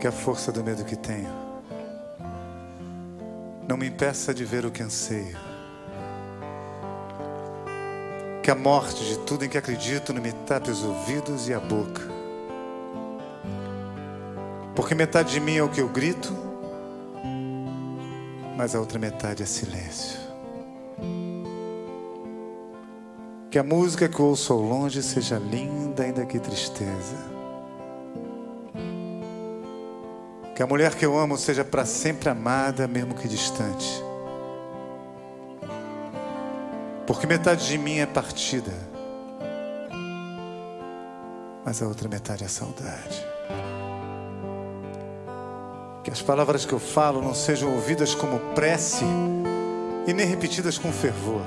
Que a força do medo que tenho não me impeça de ver o que anseio. Que a morte de tudo em que acredito não me tape os ouvidos e a boca. Porque metade de mim é o que eu grito, mas a outra metade é silêncio. Que a música que eu ouço ao longe seja linda, ainda que tristeza. Que a mulher que eu amo seja para sempre amada, mesmo que distante. Porque metade de mim é partida, mas a outra metade é saudade. Que as palavras que eu falo não sejam ouvidas como prece e nem repetidas com fervor,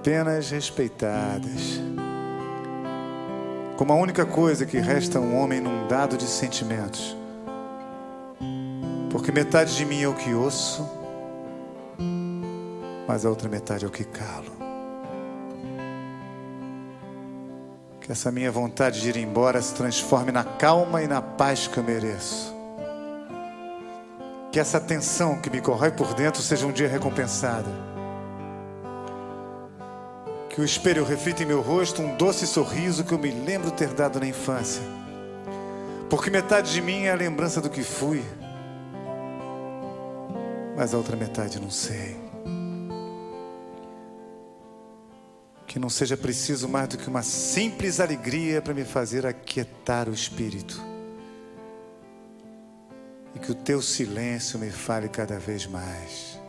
apenas respeitadas como a única coisa que resta a um homem inundado de sentimentos. Porque metade de mim é o que ouço, mas a outra metade é o que calo. Que essa minha vontade de ir embora se transforme na calma e na paz que eu mereço. Que essa tensão que me corrói por dentro seja um dia recompensada que o espelho reflita em meu rosto um doce sorriso que eu me lembro ter dado na infância. Porque metade de mim é a lembrança do que fui, mas a outra metade não sei. Que não seja preciso mais do que uma simples alegria para me fazer aquietar o espírito. E que o teu silêncio me fale cada vez mais.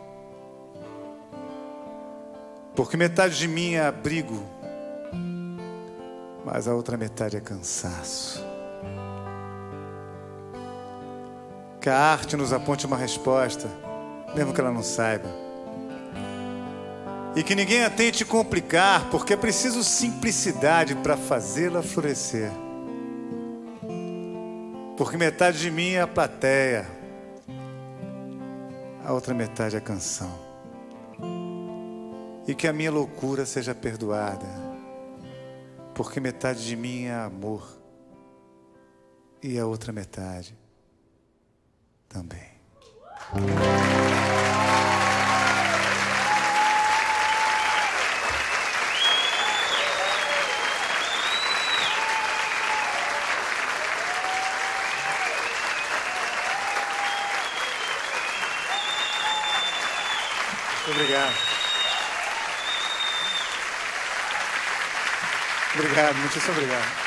Porque metade de mim é abrigo, mas a outra metade é cansaço. Que a arte nos aponte uma resposta, mesmo que ela não saiba. E que ninguém a tente complicar, porque é preciso simplicidade para fazê-la florescer. Porque metade de mim é a plateia, a outra metade é a canção e que a minha loucura seja perdoada, porque metade de mim é amor e a outra metade também. Obrigado. Obrigado, muito obrigado.